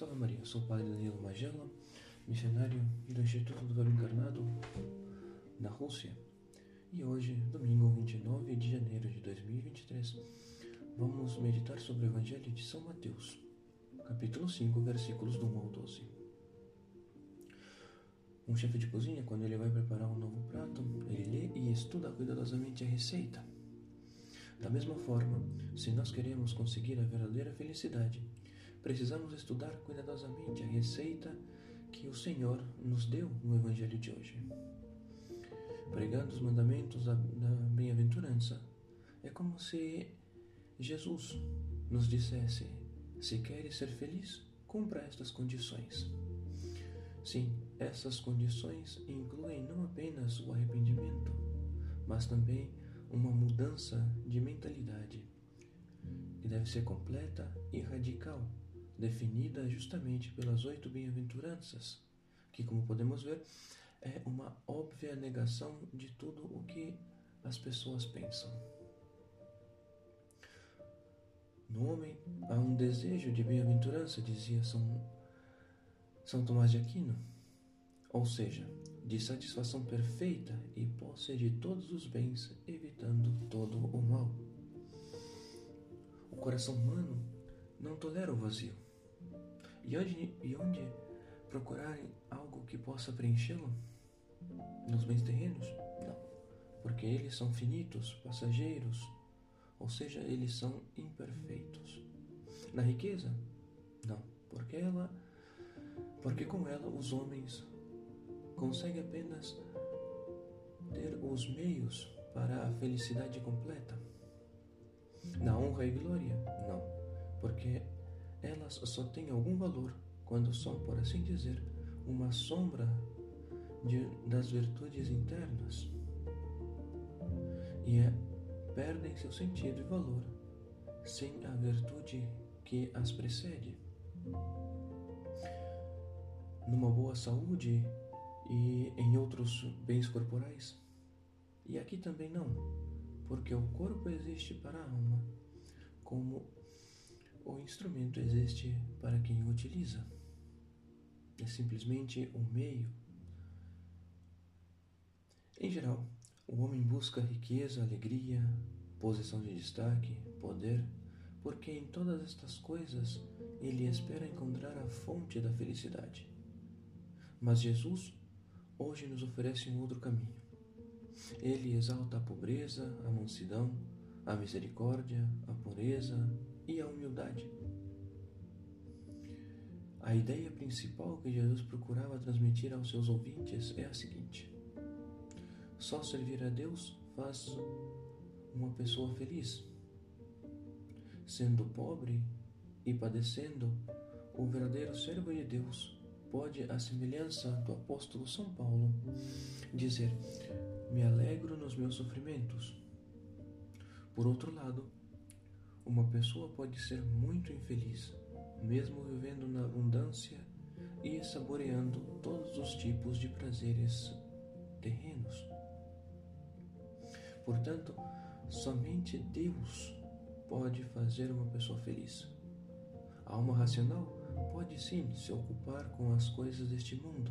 Salve Maria, sou o Padre Danilo Magela, missionário do Instituto do Verbo Encarnado na Rússia. E hoje, domingo 29 de janeiro de 2023, vamos meditar sobre o Evangelho de São Mateus, capítulo 5, versículos do 1 ao 12. Um chefe de cozinha, quando ele vai preparar um novo prato, ele lê e estuda cuidadosamente a receita. Da mesma forma, se nós queremos conseguir a verdadeira felicidade, precisamos estudar cuidadosamente a receita que o Senhor nos deu no Evangelho de hoje. Pregando os mandamentos da, bem-aventurança, é como se Jesus nos dissesse: se queres ser feliz, cumpra estas condições. Sim, essas condições incluem não apenas o arrependimento, mas também uma mudança de mentalidade, que deve ser completa e radical definida justamente pelas oito bem-aventuranças, que, como podemos ver, é uma óbvia negação de tudo o que as pessoas pensam. No homem há um desejo de bem-aventurança, dizia São, São Tomás de Aquino, ou seja, de satisfação perfeita e posse de todos os bens, evitando todo o mal. O coração humano não tolera o vazio e onde, e onde procurarem algo que possa preenchê-lo? Nos bens terrenos? Não, porque eles são finitos, passageiros, ou seja, eles são imperfeitos. Na riqueza? Não, porque ela, porque com ela os homens conseguem apenas ter os meios para a felicidade completa. Na honra e glória? Não, porque elas só têm algum valor quando são, por assim dizer, uma sombra de, das virtudes internas e é, perdem seu sentido e valor sem a virtude que as precede. Numa boa saúde e em outros bens corporais? E aqui também não, porque o corpo existe para a alma como o instrumento existe para quem o utiliza. É simplesmente um meio. Em geral, o homem busca riqueza, alegria, posição de destaque, poder, porque em todas estas coisas ele espera encontrar a fonte da felicidade. Mas Jesus hoje nos oferece um outro caminho. Ele exalta a pobreza, a mansidão, a misericórdia, a pureza, e a humildade. A ideia principal que Jesus procurava transmitir aos seus ouvintes é a seguinte: só servir a Deus faz uma pessoa feliz. Sendo pobre e padecendo, o verdadeiro servo de Deus pode, à semelhança do apóstolo São Paulo, dizer: Me alegro nos meus sofrimentos. Por outro lado, uma pessoa pode ser muito infeliz, mesmo vivendo na abundância e saboreando todos os tipos de prazeres terrenos. Portanto, somente Deus pode fazer uma pessoa feliz. A alma racional pode sim se ocupar com as coisas deste mundo,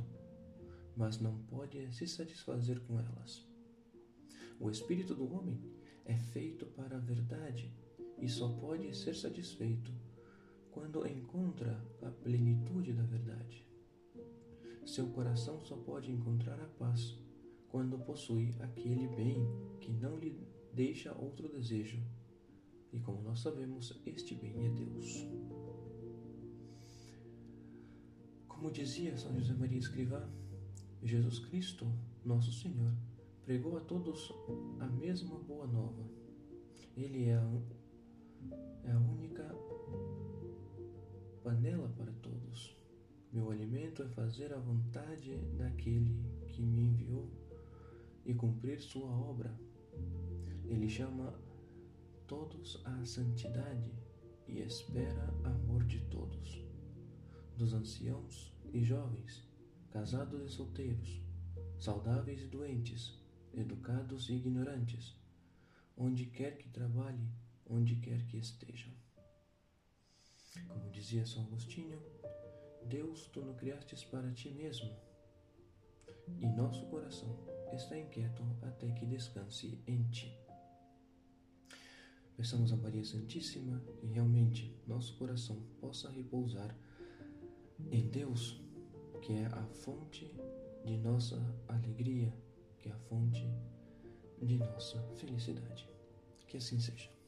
mas não pode se satisfazer com elas. O espírito do homem é feito para a verdade e só pode ser satisfeito quando encontra a plenitude da verdade. Seu coração só pode encontrar a paz quando possui aquele bem que não lhe deixa outro desejo. E como nós sabemos, este bem é Deus. Como dizia São José Maria Escrivá, Jesus Cristo, nosso Senhor, pregou a todos a mesma boa nova. Ele é é a única panela para todos. Meu alimento é fazer a vontade daquele que me enviou e cumprir sua obra. Ele chama todos à santidade e espera amor de todos, dos anciãos e jovens, casados e solteiros, saudáveis e doentes, educados e ignorantes, onde quer que trabalhe, onde quer que estejam. Como dizia São Agostinho, Deus tu nos criastes para ti mesmo, e nosso coração está inquieto até que descanse em ti. Peçamos a Maria Santíssima e realmente nosso coração possa repousar em Deus, que é a fonte de nossa alegria, que é a fonte de nossa felicidade. Que assim seja.